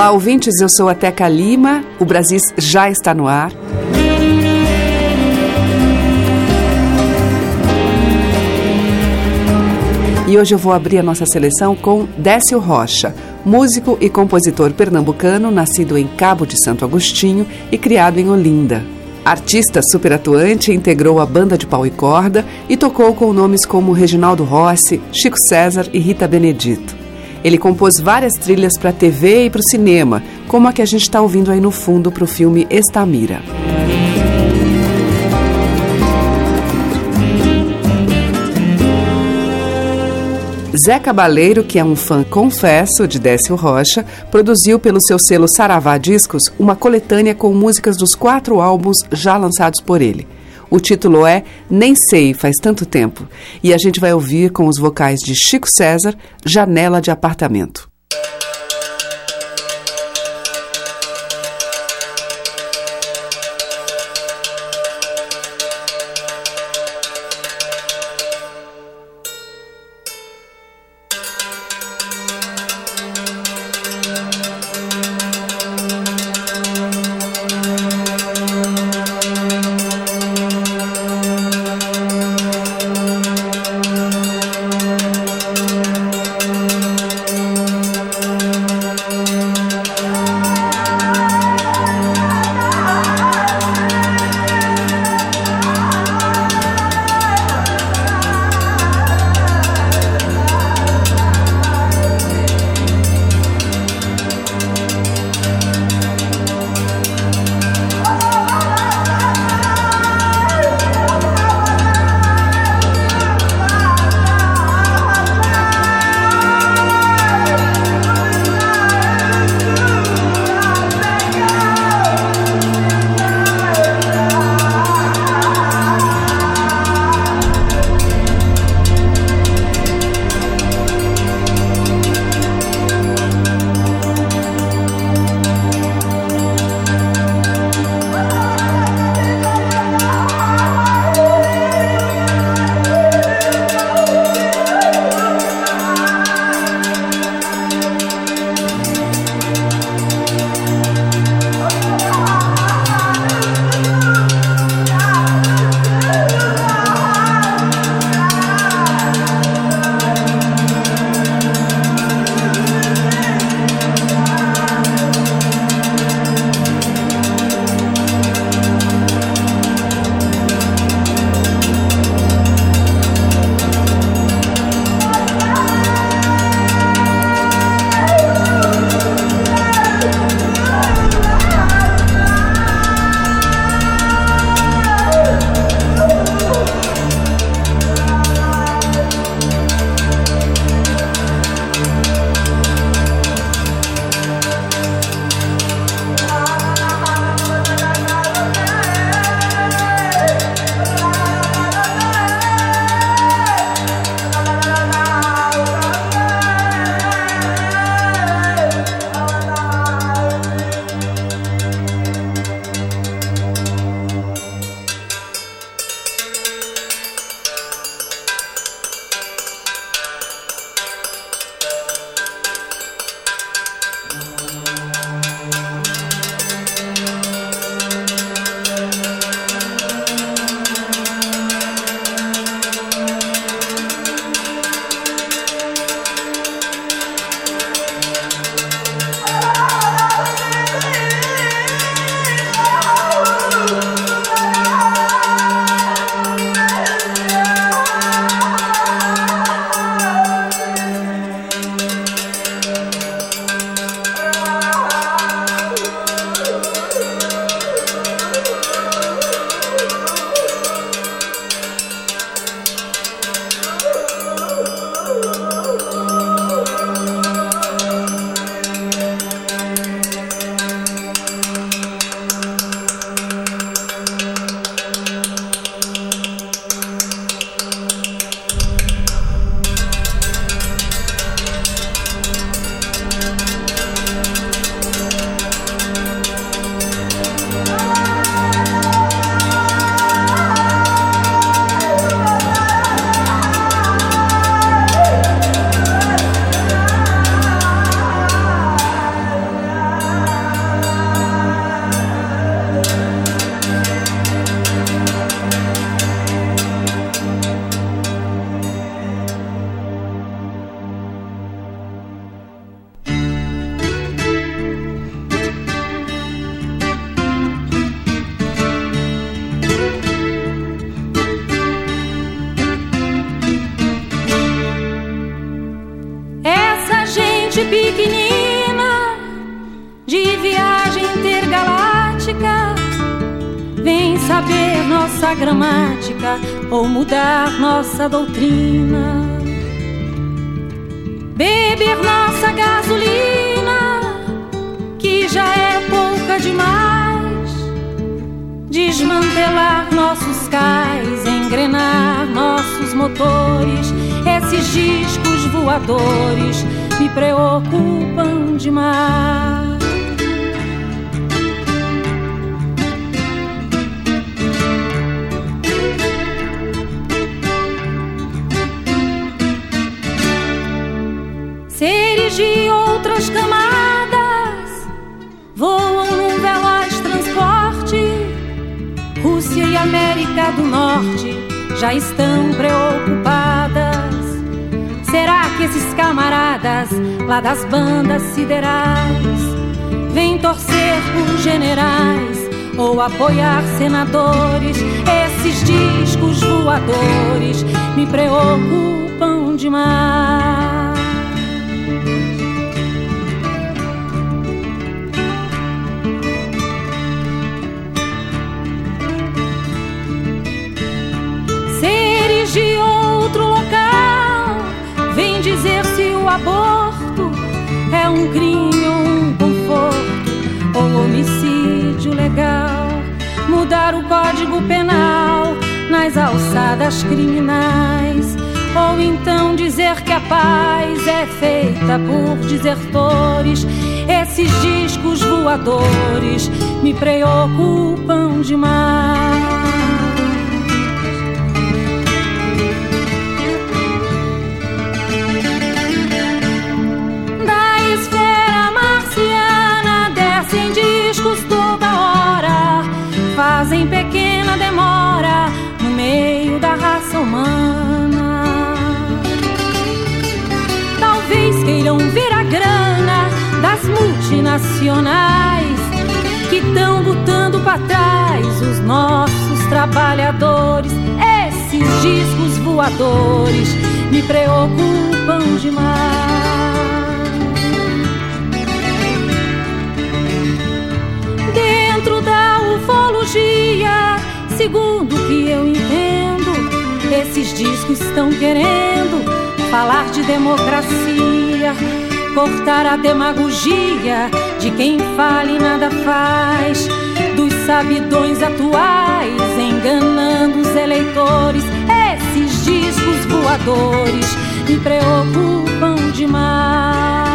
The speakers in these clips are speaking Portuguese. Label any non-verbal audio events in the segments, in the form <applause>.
Olá, ouvintes. Eu sou a Teca Lima. O Brasis já está no ar. E hoje eu vou abrir a nossa seleção com Décio Rocha, músico e compositor pernambucano, nascido em Cabo de Santo Agostinho e criado em Olinda. Artista super atuante, integrou a banda de pau e corda e tocou com nomes como Reginaldo Rossi, Chico César e Rita Benedito. Ele compôs várias trilhas para a TV e para o cinema, como a que a gente está ouvindo aí no fundo para o filme Estamira. Zé Cabaleiro, que é um fã confesso de Décio Rocha, produziu pelo seu selo Saravá Discos uma coletânea com músicas dos quatro álbuns já lançados por ele. O título é Nem Sei, Faz Tanto Tempo, e a gente vai ouvir com os vocais de Chico César, Janela de Apartamento. Nossa doutrina. Beber nossa gasolina, que já é pouca demais. Desmantelar nossos cais, engrenar nossos motores. Esses discos voadores me preocupam demais. América do Norte já estão preocupadas. Será que esses camaradas lá das bandas siderais vêm torcer por generais ou apoiar senadores? Esses discos voadores me preocupam demais. Aborto é um crime ou um conforto ou homicídio legal. Mudar o código penal nas alçadas criminais. Ou então dizer que a paz é feita por desertores. Esses discos voadores me preocupam demais. Da. Talvez queiram ver a grana das multinacionais que estão botando para trás os nossos trabalhadores. Esses discos voadores me preocupam demais. ufologia, segundo o que eu entendo, esses discos estão querendo falar de democracia, cortar a demagogia de quem fala e nada faz, dos sabidões atuais enganando os eleitores. Esses discos voadores me preocupam demais.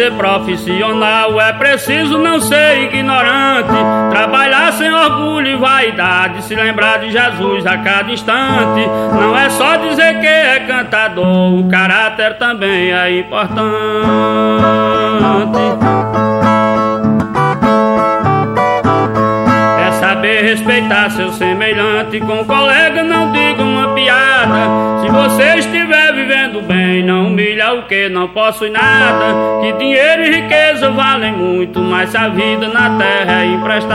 Ser profissional é preciso não ser ignorante, trabalhar sem orgulho e vaidade, se lembrar de Jesus a cada instante. Não é só dizer que é cantador, o caráter também é importante. Saber respeitar seu semelhante, com colega não diga uma piada. Se você estiver vivendo bem, não humilha o que não possui nada. Que dinheiro e riqueza valem muito, mas a vida na terra é emprestada.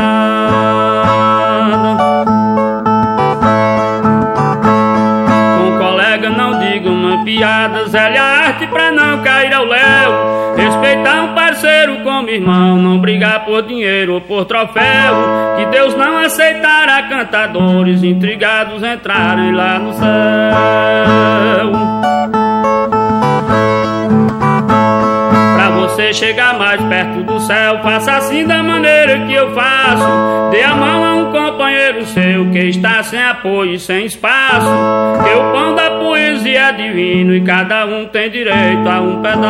Com colega não diga uma piada, zele a arte pra não cair ao léu. Respeitar um parceiro como irmão, não brigar por dinheiro ou por troféu. Que Deus não aceitará cantadores intrigados entrarem lá no céu. Você chegar mais perto do céu, faça assim da maneira que eu faço. Dê a mão a um companheiro seu que está sem apoio e sem espaço. Que o pão da poesia é divino e cada um tem direito a um pedaço.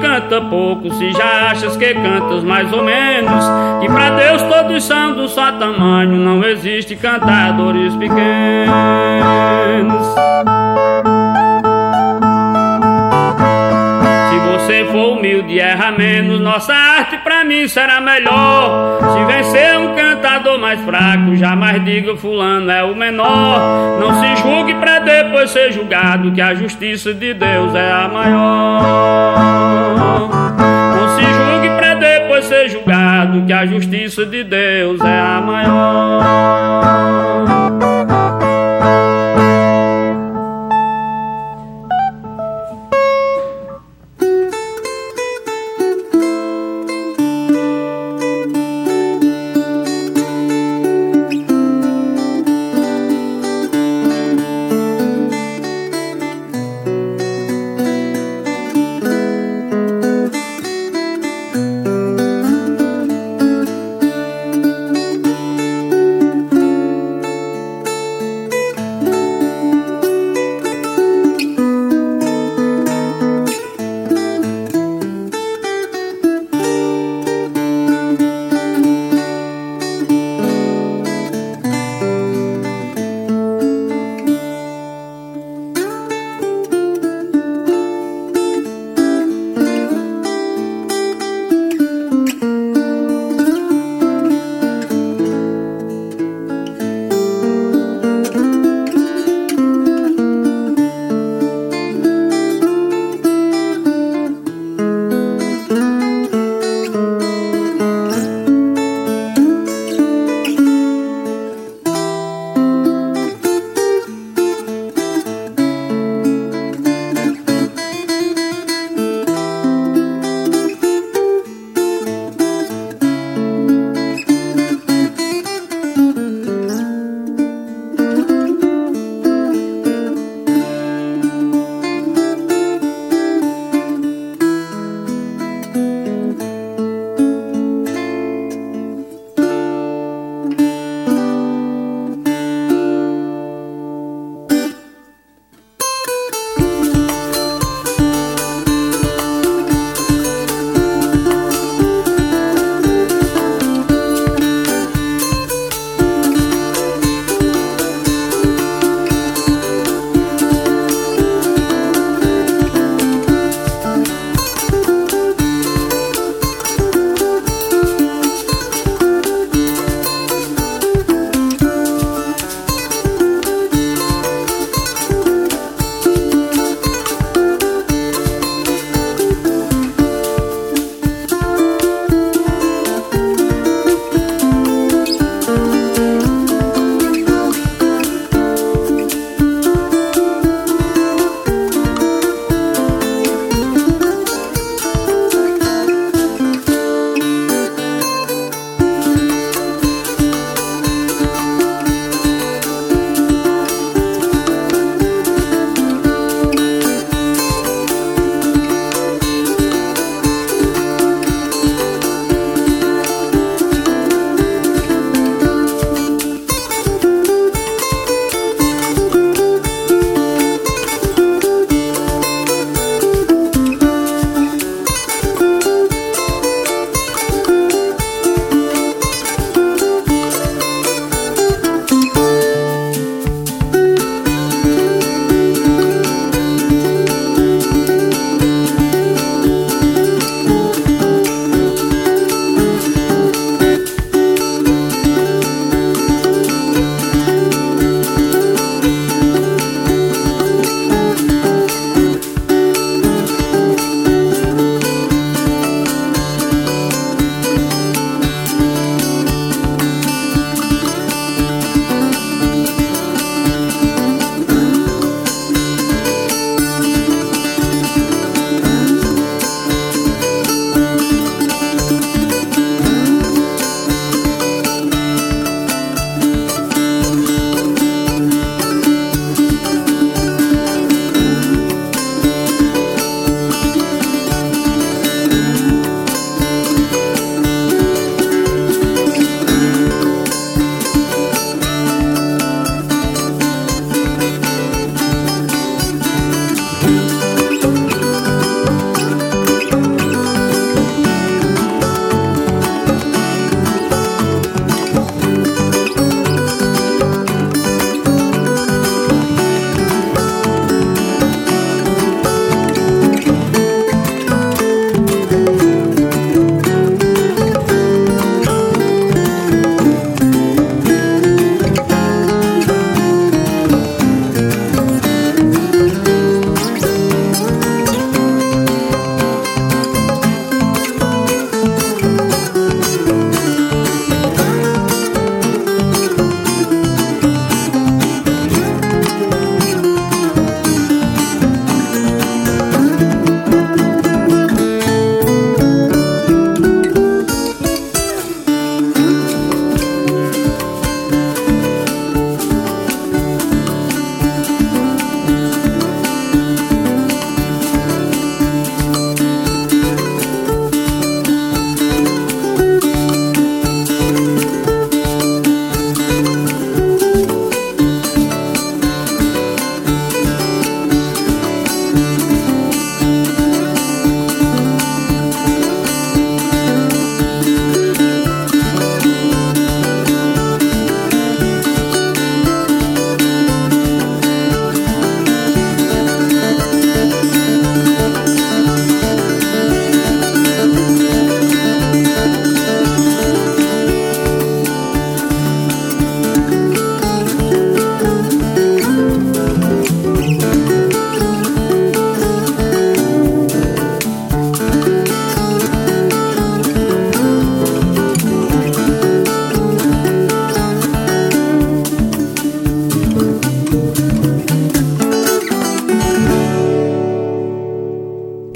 Canta pouco, se já achas que cantas mais ou menos. Que pra Deus todos são do só tamanho, não existe cantadores pequenos. você for humilde, erra menos. Nossa arte pra mim será melhor. Se vencer um cantador mais fraco, jamais diga fulano é o menor. Não se julgue pra depois ser julgado, que a justiça de Deus é a maior. Que a justiça de Deus é a maior.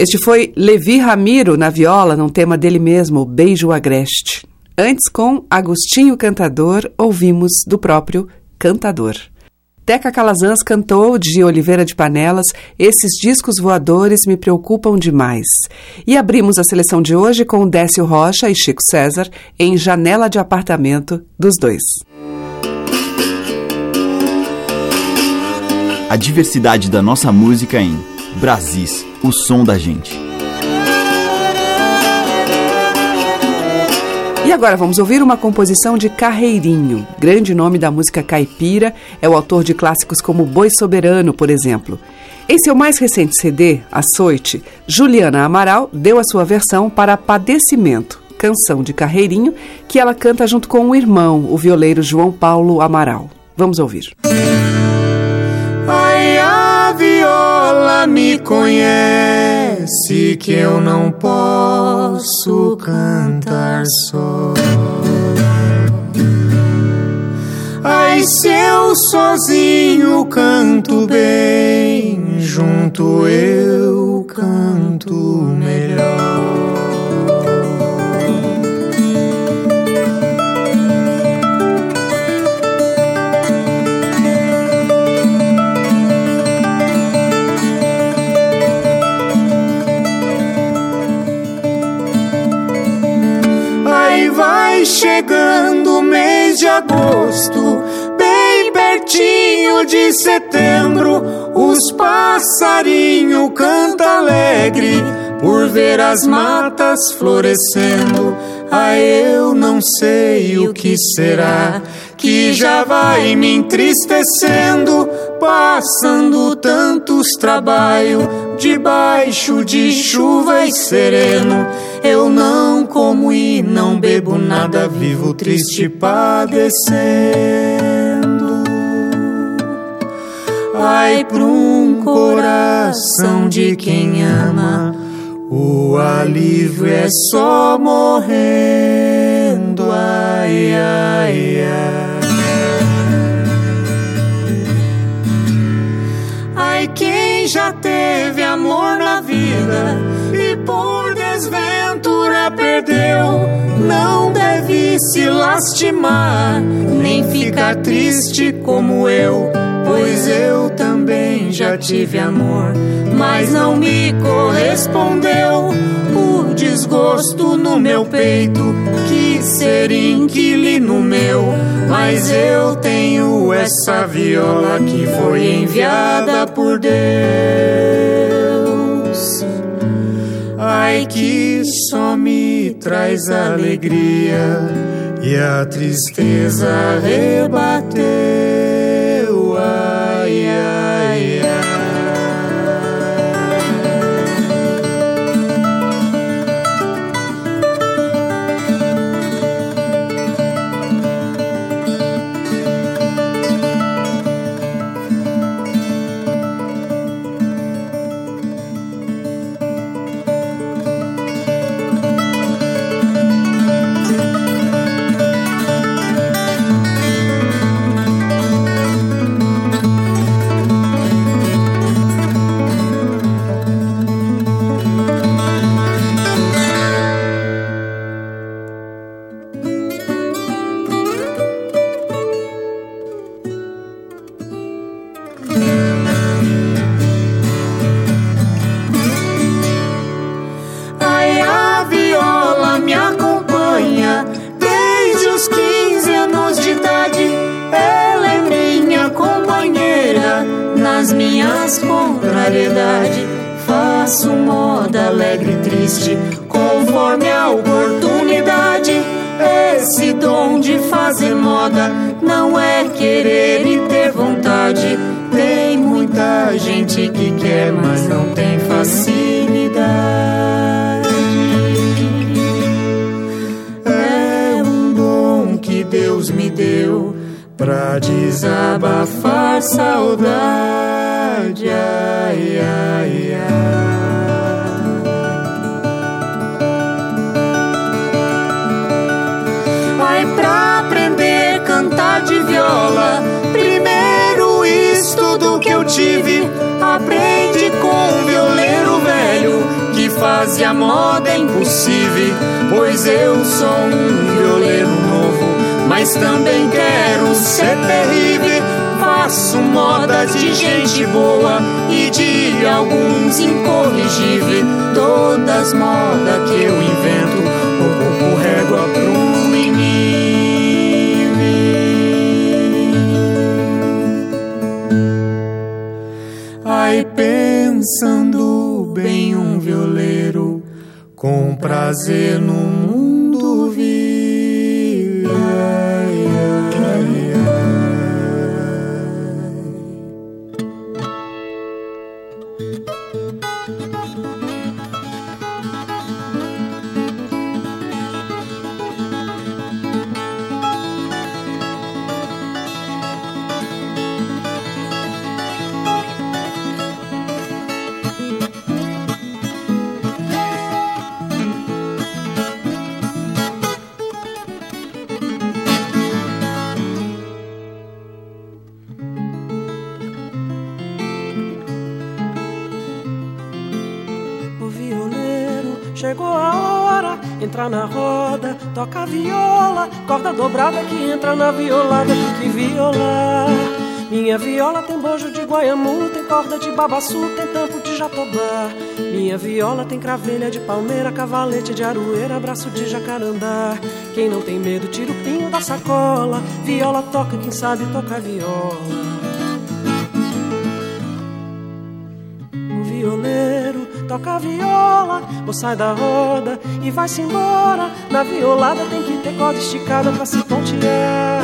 Este foi Levi Ramiro na viola, num tema dele mesmo, Beijo Agreste. Antes, com Agostinho Cantador, ouvimos do próprio Cantador. Teca Calazans cantou de Oliveira de Panelas Esses discos voadores me preocupam demais. E abrimos a seleção de hoje com Décio Rocha e Chico César em Janela de Apartamento dos dois. A diversidade da nossa música em Brasis, o som da gente. E agora vamos ouvir uma composição de Carreirinho, grande nome da música caipira, é o autor de clássicos como Boi Soberano, por exemplo. Em seu mais recente CD, Açoite, Juliana Amaral deu a sua versão para Padecimento, canção de Carreirinho, que ela canta junto com o irmão, o violeiro João Paulo Amaral. Vamos ouvir. Ai, me conhece que eu não posso cantar só. Ai, se eu sozinho canto bem, junto eu canto melhor. Vai chegando o mês de agosto, bem pertinho de setembro, os passarinhos canta alegre por ver as matas florescendo. Ah, eu não sei o que será que já vai me entristecendo, passando tantos trabalhos debaixo de chuva e sereno. Eu não como e não bebo nada, vivo triste padecendo. Ai, pra um coração de quem ama, o alívio é só morrendo. Ai, ai, ai. Vida e por desventura perdeu, não deve se lastimar, nem ficar triste como eu, pois eu também já tive amor, mas não me correspondeu o desgosto no meu peito, quis ser inquilino meu, mas eu tenho essa viola que foi enviada por Deus. Ai, que só me traz alegria e a tristeza rebateu. existe, conforme a oportunidade. Esse dom de fazer moda não é querer e ter vontade. Tem muita gente que quer, mas não tem facilidade. É um dom que Deus me deu pra desabafar saudade. Frase a moda é impossível, pois eu sou um violeiro novo, mas também quero ser terrível. Faço moda de gente boa e de alguns incorrigíveis. Todas modas que eu invento, ocupo régua prazer no chegou a hora, entrar na roda, toca a viola, corda dobrada que entra na violada, que violar. Minha viola tem bojo de guaiamu, tem corda de babaçu, tem tampo de jatobá. Minha viola tem cravelha de palmeira, cavalete de aroeira, braço de jacarandá. Quem não tem medo, tira o pinho da sacola. Viola toca, quem sabe toca viola. Toca viola, ou sai da roda e vai-se embora. Na violada tem que ter corda esticada pra se pontear.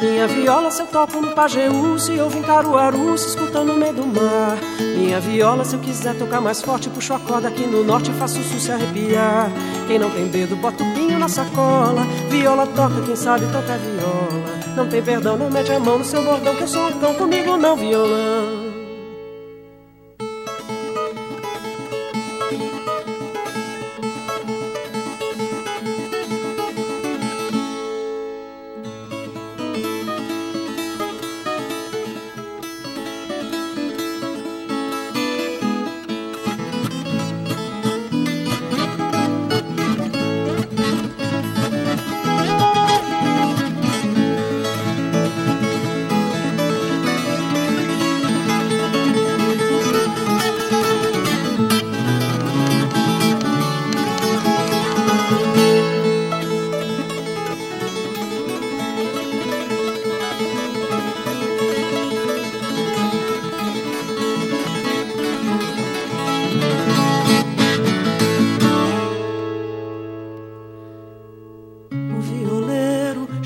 Minha viola se eu toco no Pajeú, se eu vim Caruaru, se escuta no meio do mar. Minha viola se eu quiser tocar mais forte, puxo a corda aqui no norte e faço o sul se arrepiar. Quem não tem dedo, bota o pinho na sacola. Viola toca, quem sabe toca viola. Não tem perdão, não mete a mão no seu bordão, que eu sou cão comigo, não violão.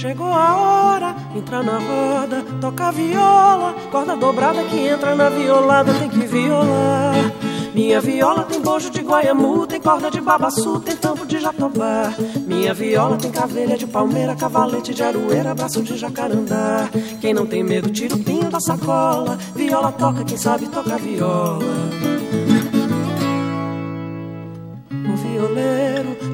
Chegou a hora, entra na roda, toca a viola, corda dobrada que entra na violada, tem que violar. Minha viola tem bojo de guaiamu, tem corda de babaçu, tem tampo de jatobá. Minha viola tem cavelha de palmeira, cavalete de aroeira, braço de jacarandá. Quem não tem medo, tira o pinho da sacola. Viola toca, quem sabe toca viola.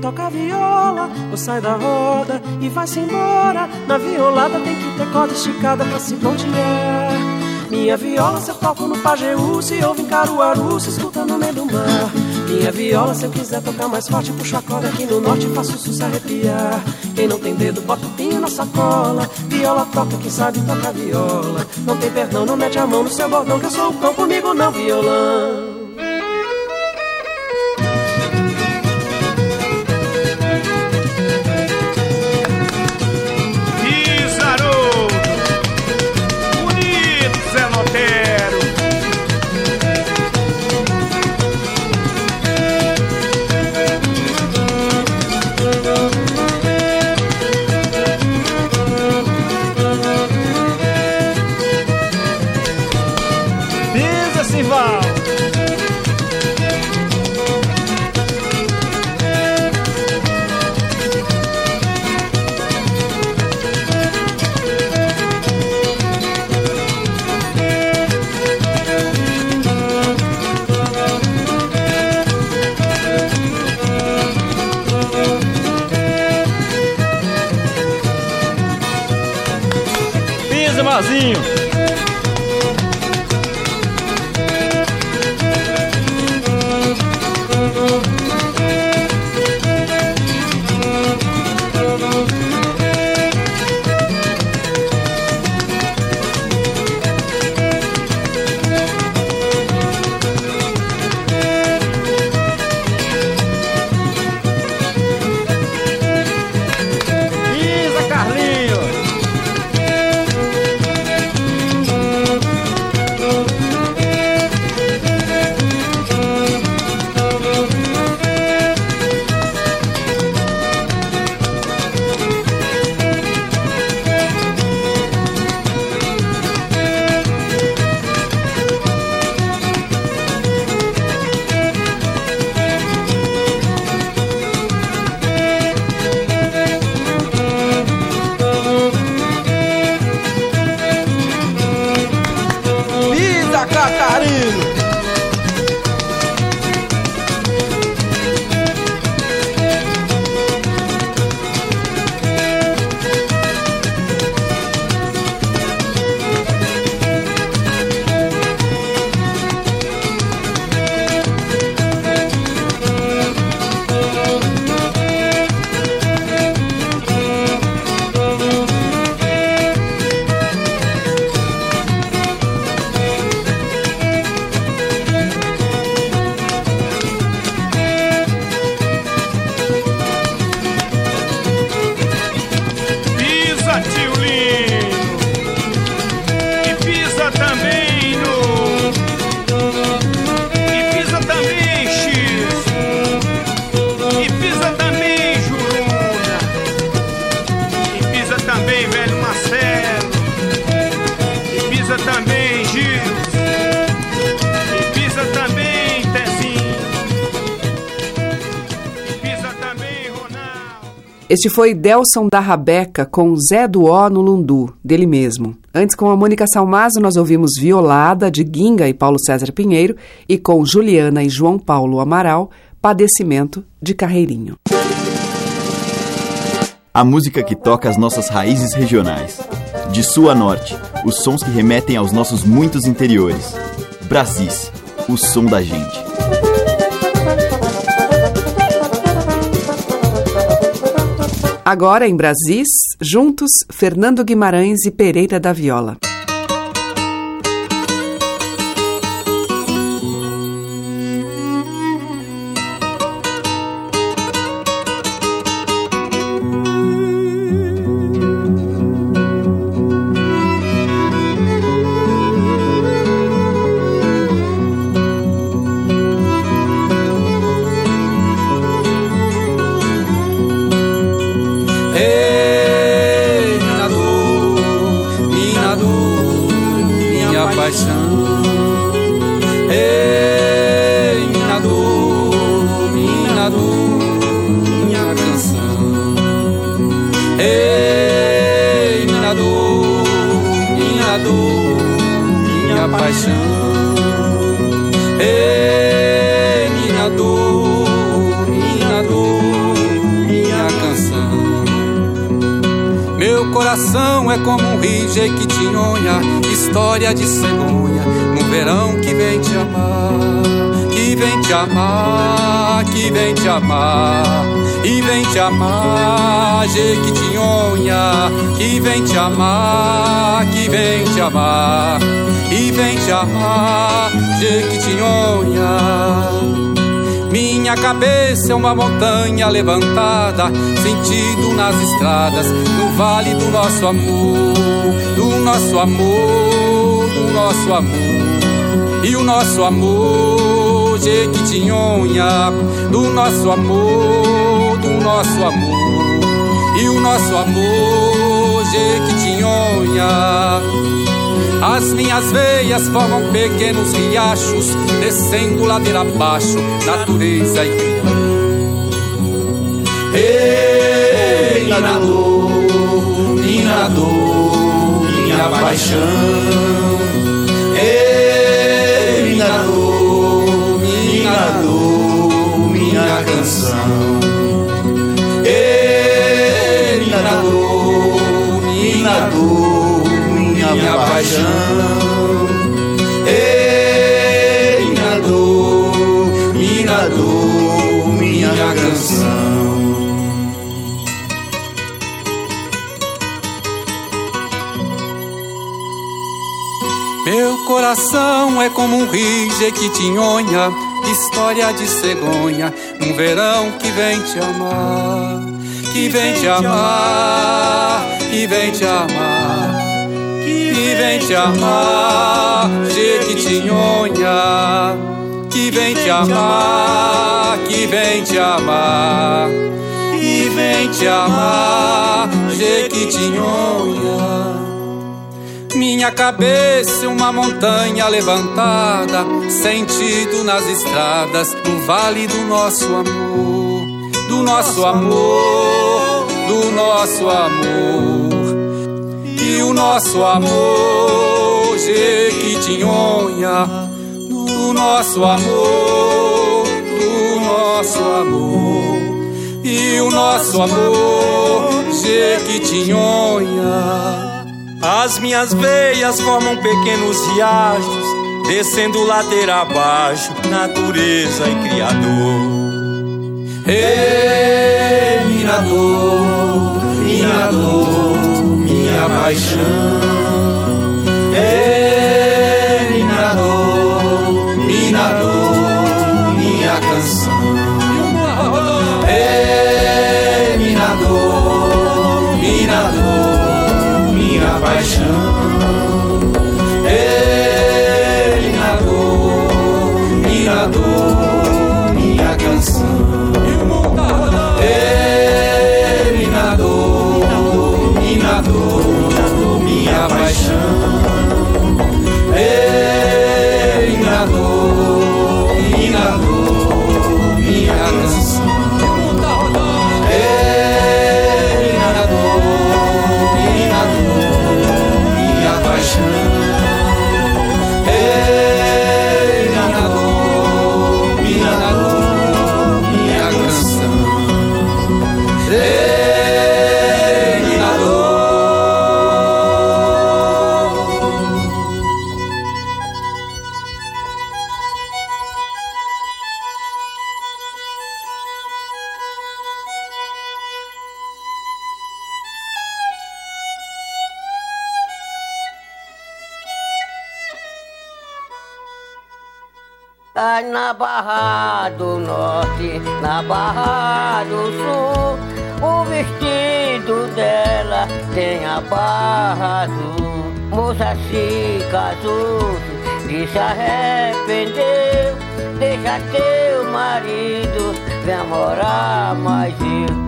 Violeiro toca a viola, ou sai da roda e vai-se embora. Na violada tem que ter corda esticada pra se pontear. Minha viola se eu toco no Pajeú, se ouve em Caruaru, se escuta no meio do mar. Minha viola se eu quiser tocar mais forte, puxo a corda aqui no norte e faço o se arrepiar. Quem não tem dedo, bota o pinho na sacola. Viola toca, quem sabe toca viola. Não tem perdão, não mete a mão no seu bordão, que eu sou o cão comigo, não violão. Este foi Delson da Rabeca com Zé do Ó no Lundu, dele mesmo. Antes, com a Mônica Salmazo, nós ouvimos Violada, de Guinga e Paulo César Pinheiro, e com Juliana e João Paulo Amaral, Padecimento, de Carreirinho. A música que toca as nossas raízes regionais. De sul a norte, os sons que remetem aos nossos muitos interiores. Brasis, o som da gente. Agora em Brasis, juntos, Fernando Guimarães e Pereira da Viola. História de cegonha no verão que vem te amar, que vem te amar, que vem te amar, e vem te amar, Jequitinhonha, que vem te amar, que vem te amar, e vem te amar, Jequitinhonha. Minha cabeça é uma montanha levantada, sentido nas estradas, no vale do nosso amor, do nosso amor, do nosso amor. E o nosso amor, Jequitinhonha, do nosso amor, do nosso amor. E o nosso amor, Jequitinhonha. As minhas veias formam pequenos riachos, descendo ladeira abaixo, natureza e criação. Ei, minha dor, minha paixão. Ei, minha dor, minha canção. Ei, minha dor, minha paixão. Ei, minha dor, minha dor, minha canção. Meu coração é como um rio jequitinhonha, história de cegonha, um verão que vem te amar, que vem te amar, que vem te amar que vem te amar, Jequitinhonha, que vem te amar, que vem te amar, que vem te amar, Jequitinhonha. Minha cabeça uma montanha levantada, sentido nas estradas, no vale do nosso amor, do nosso amor, do nosso amor e o nosso amor, Jequitinhonha, do nosso amor, do nosso amor, e o nosso amor, Jequitinhonha. As minhas veias formam pequenos riachos, descendo ladeira abaixo, natureza e criador. Ei, mirador, mirador minha paixão. Ei, Barra do Norte, na Barra do Sul, o vestido dela tem a barra azul. Moça se casou, e se arrependeu. Deixa teu marido, vem morar mais eu.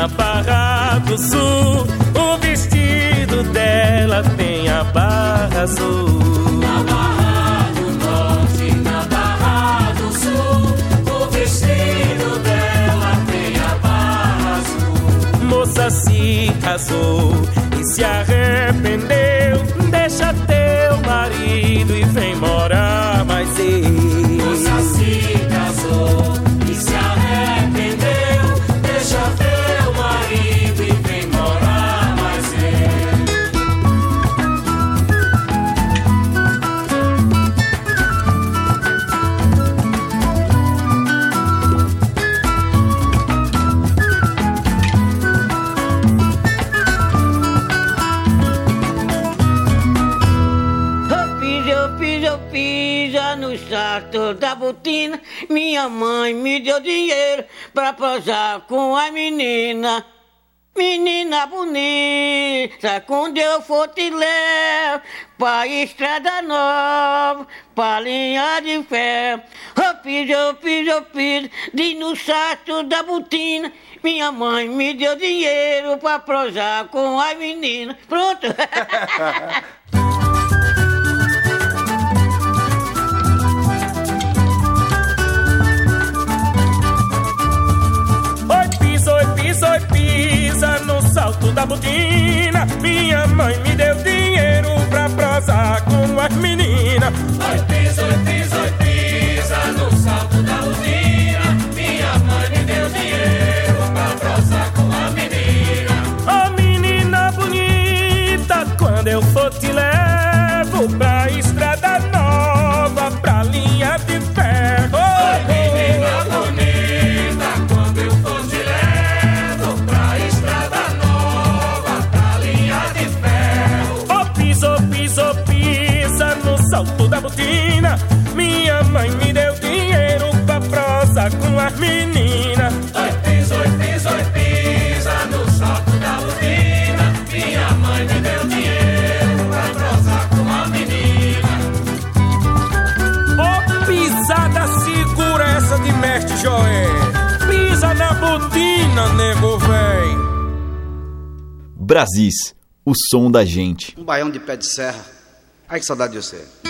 na Barra do Sul. O vestido dela tem a barra azul. Pra posar com a menina. Menina bonita, quando eu for te levo pra estrada nova, pra linha de ferro. Eu piso, eu piso, eu piso, de no saco da botina. Minha mãe me deu dinheiro pra prosar com a menina. Pronto. <laughs> Oi, pisa, oi, pisa, oi, pisa no salto da botina. Minha mãe me deu dinheiro pra prosar com as meninas. Oi, pisa, oi, pisa, oi, pisa no salto da usina. Salto da botina. Minha mãe me deu dinheiro pra prosar com as meninas. Oi, pisa, oi, pisa, oi, pisa no salto da usina. Minha mãe me deu dinheiro pra prosar com a menina. Ó, pisada segura essa de mestre Joé. Pisa na botina, nego véi. Brasis, o som da gente. Um baião de pé de serra. Ai, que saudade de você.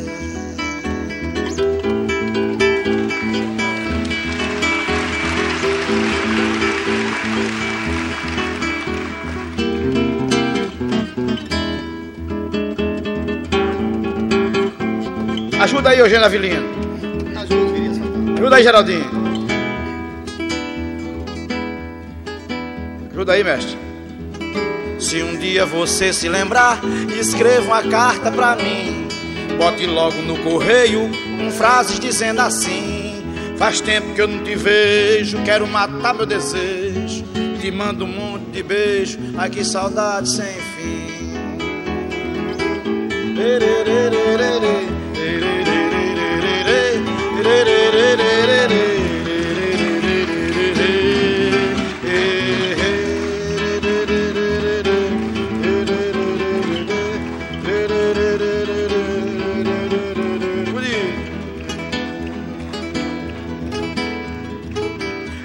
Ajuda aí, Eugênio Avilino. Ajuda aí, Geraldinho. Ajuda aí, mestre. Se um dia você se lembrar, escreva uma carta pra mim. Bote logo no correio com frases dizendo assim: Faz tempo que eu não te vejo, quero matar meu desejo. Te mando um monte de beijo, ai que saudade sem fim.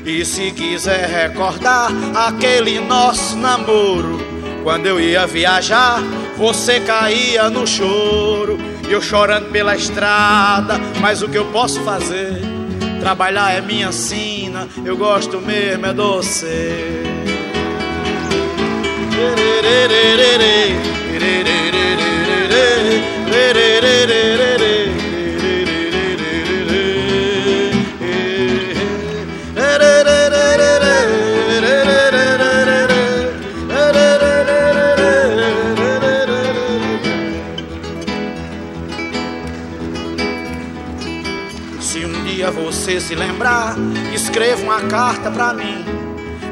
E se quiser recordar aquele nosso namoro, quando eu ia viajar, você caía no choro, e eu chorando pela estrada, mas o que eu posso fazer? Trabalhar é minha sina, eu gosto mesmo é doce. Você se lembrar, escreva uma carta pra mim.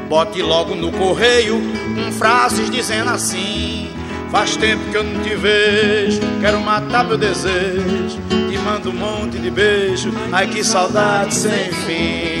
Bote logo no correio com frases dizendo assim: Faz tempo que eu não te vejo, quero matar meu desejo. Te mando um monte de beijo, ai que saudade sem fim.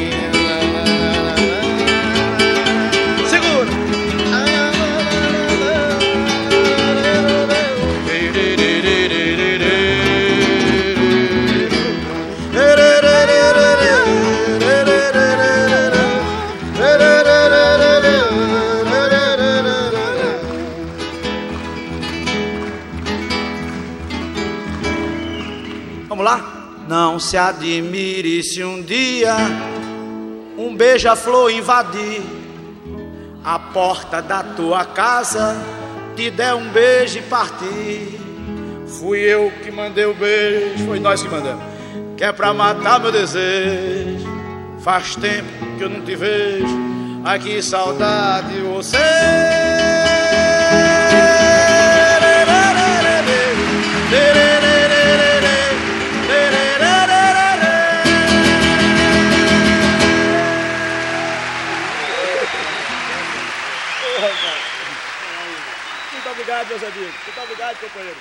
Não se admire se um dia um beija-flor invadir a porta da tua casa, te der um beijo e partir. Fui eu que mandei o beijo, foi nós que mandamos. Que é pra matar meu desejo. Faz tempo que eu não te vejo. Ai que saudade de você. Meus amigos. Muito obrigado, companheiro.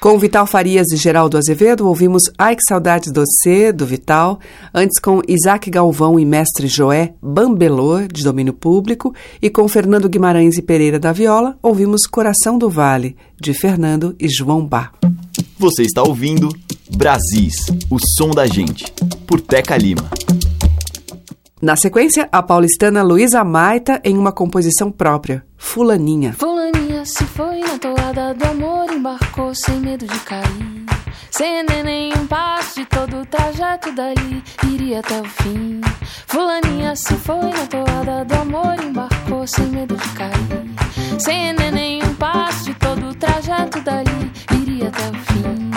Com Vital Farias e Geraldo Azevedo, ouvimos Ai Que Saudade Doce, do Vital, antes com Isaac Galvão e Mestre Joé, Bambelô, de domínio público, e com Fernando Guimarães e Pereira da Viola, ouvimos Coração do Vale, de Fernando e João Bá. Você está ouvindo Brasis, o som da gente, por Teca Lima. Na sequência, a paulistana Luísa Maita em uma composição própria, Fulaninha. Fulaninha se foi na toada do amor, embarcou sem medo de cair. Sem nenhum passo de todo o trajeto dali, iria até o fim. Fulaninha se foi na toada do amor, embarcou sem medo de cair. Sem nenhum passo de todo o trajeto dali, iria até o fim.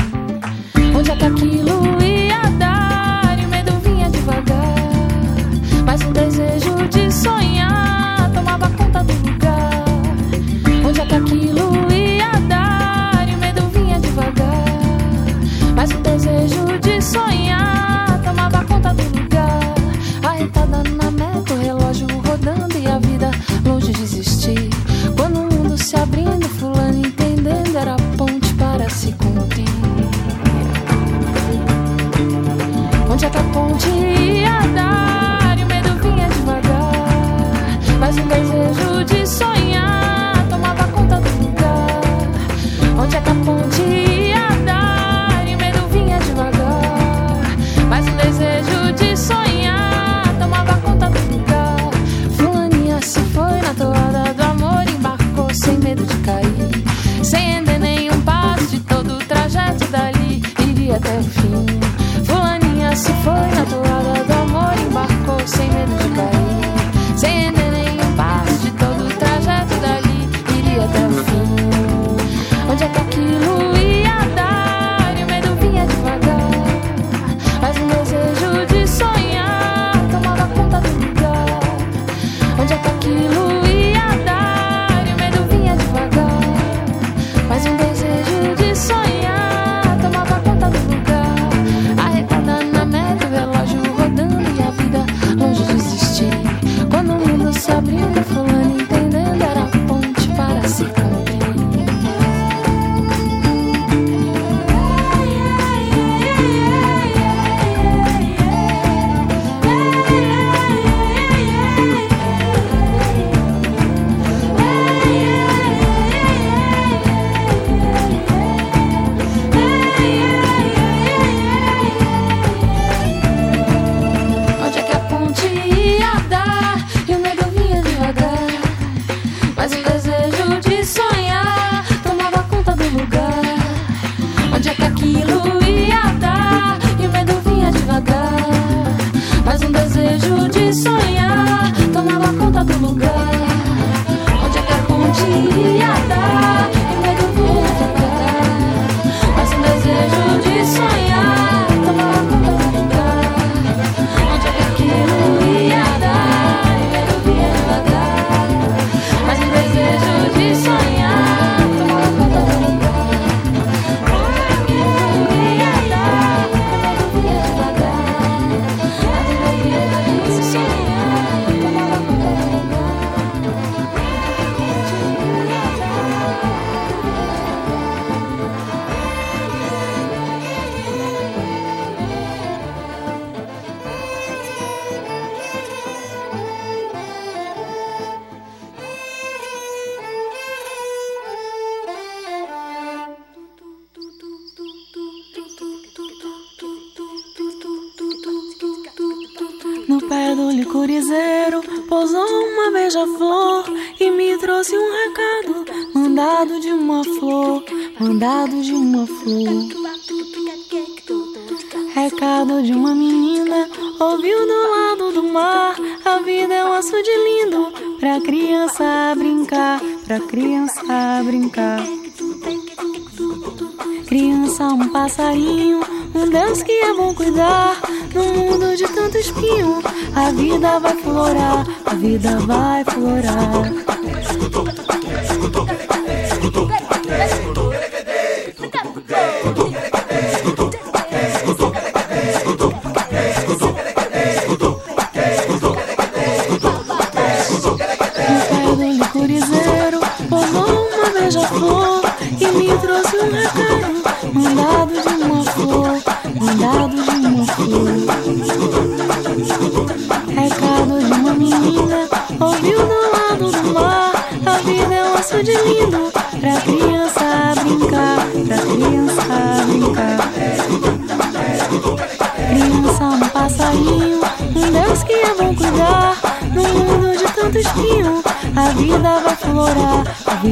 vida vai florar, a vida vai florar.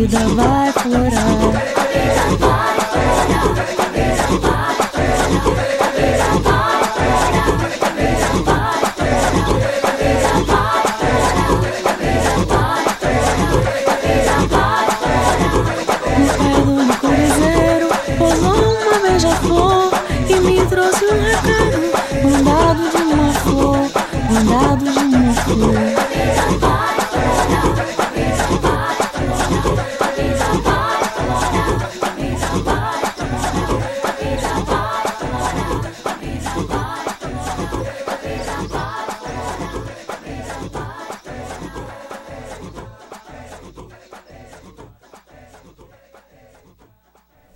the life would I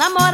namora.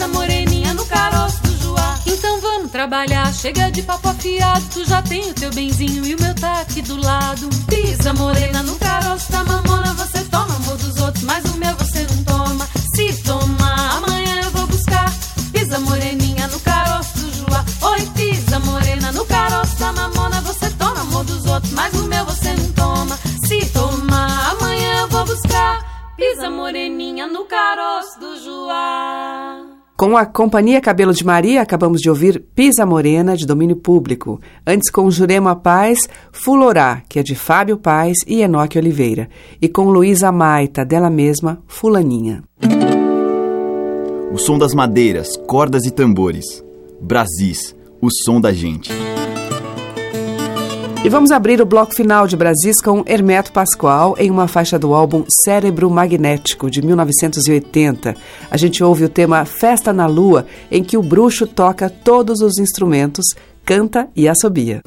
precisa moreninha no caroço do joá. Então vamos trabalhar, chega de papo afiado. Tu já tem o teu benzinho e o meu tá aqui do lado. Pisa morena no caroço da mamona. Você toma amor dos outros, mas o meu você não toma. Se tomar, amanhã eu vou buscar. Pisa moreninha no caroço do joá. Oi, pisa morena no caroço da mamona. Você toma amor dos outros, mas o meu você não toma. Se tomar, amanhã eu vou buscar. Pisa moreninha no caroço do joar. Com a Companhia Cabelo de Maria, acabamos de ouvir Pisa Morena, de domínio público. Antes, com Jurema Paz, Fulorá, que é de Fábio Paz e Enoque Oliveira. E com Luísa Maita, dela mesma, Fulaninha. O som das madeiras, cordas e tambores. Brasis, o som da gente. E vamos abrir o bloco final de Brasis com Hermeto Pascoal em uma faixa do álbum Cérebro Magnético, de 1980. A gente ouve o tema Festa na Lua, em que o bruxo toca todos os instrumentos, canta e assobia.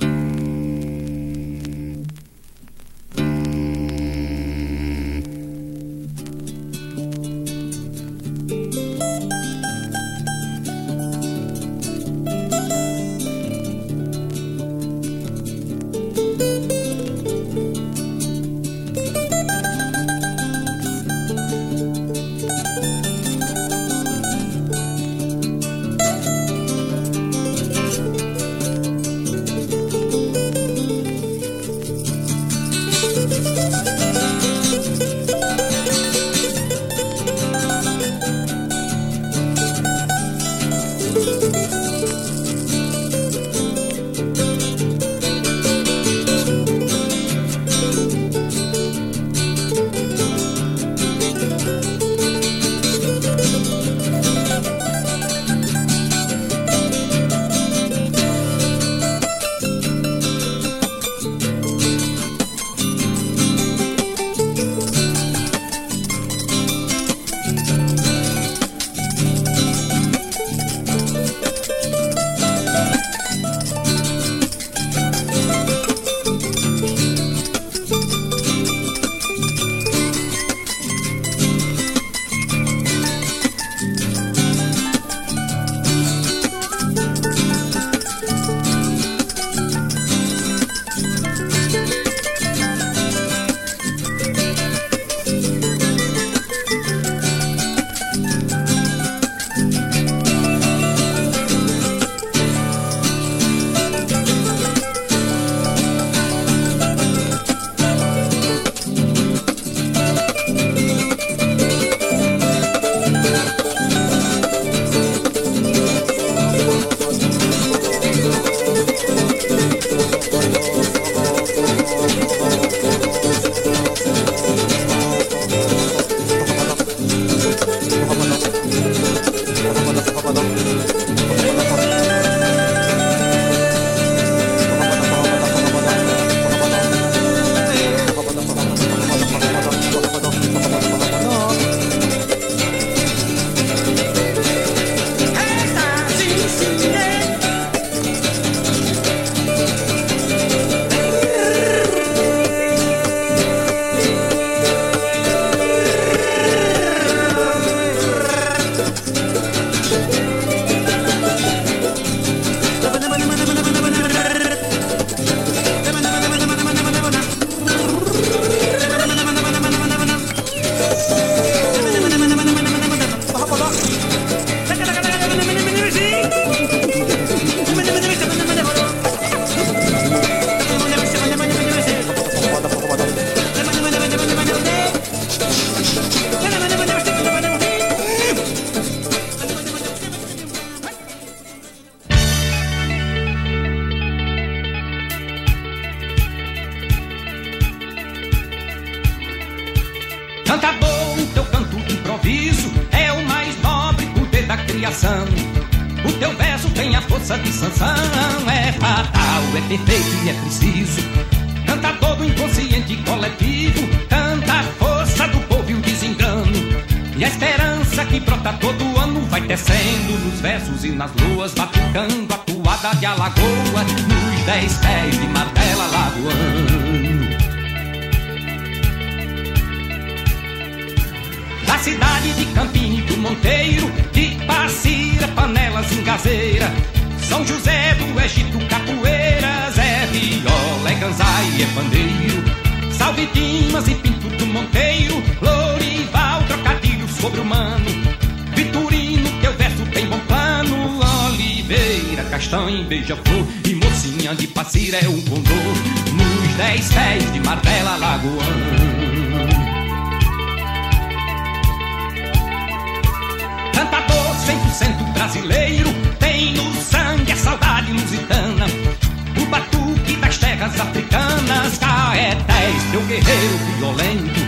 sonolento.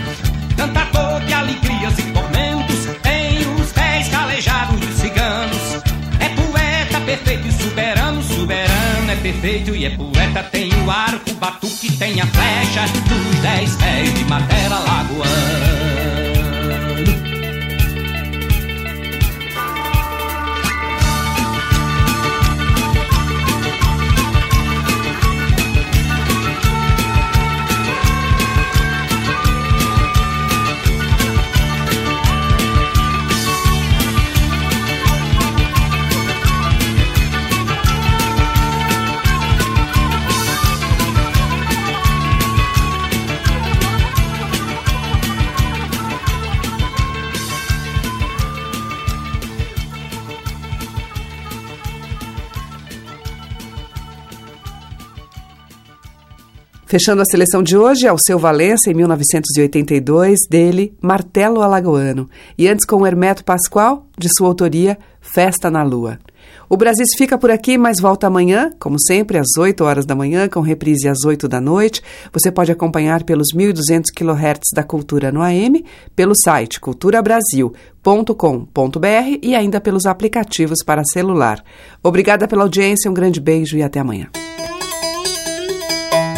Tanta dor de alegrias e tormentos tem os pés calejados dos ciganos. É poeta perfeito e soberano, soberano é perfeito e é poeta. Tem o arco, batuque, tem a flecha dos dez pés de madeira lagoana. Fechando a seleção de hoje, Alceu Valença, em 1982, dele, Martelo Alagoano. E antes com Hermeto Pascoal, de sua autoria, Festa na Lua. O Brasil fica por aqui, mas volta amanhã, como sempre, às 8 horas da manhã, com reprise às 8 da noite. Você pode acompanhar pelos 1.200 kHz da Cultura no AM, pelo site culturabrasil.com.br e ainda pelos aplicativos para celular. Obrigada pela audiência, um grande beijo e até amanhã.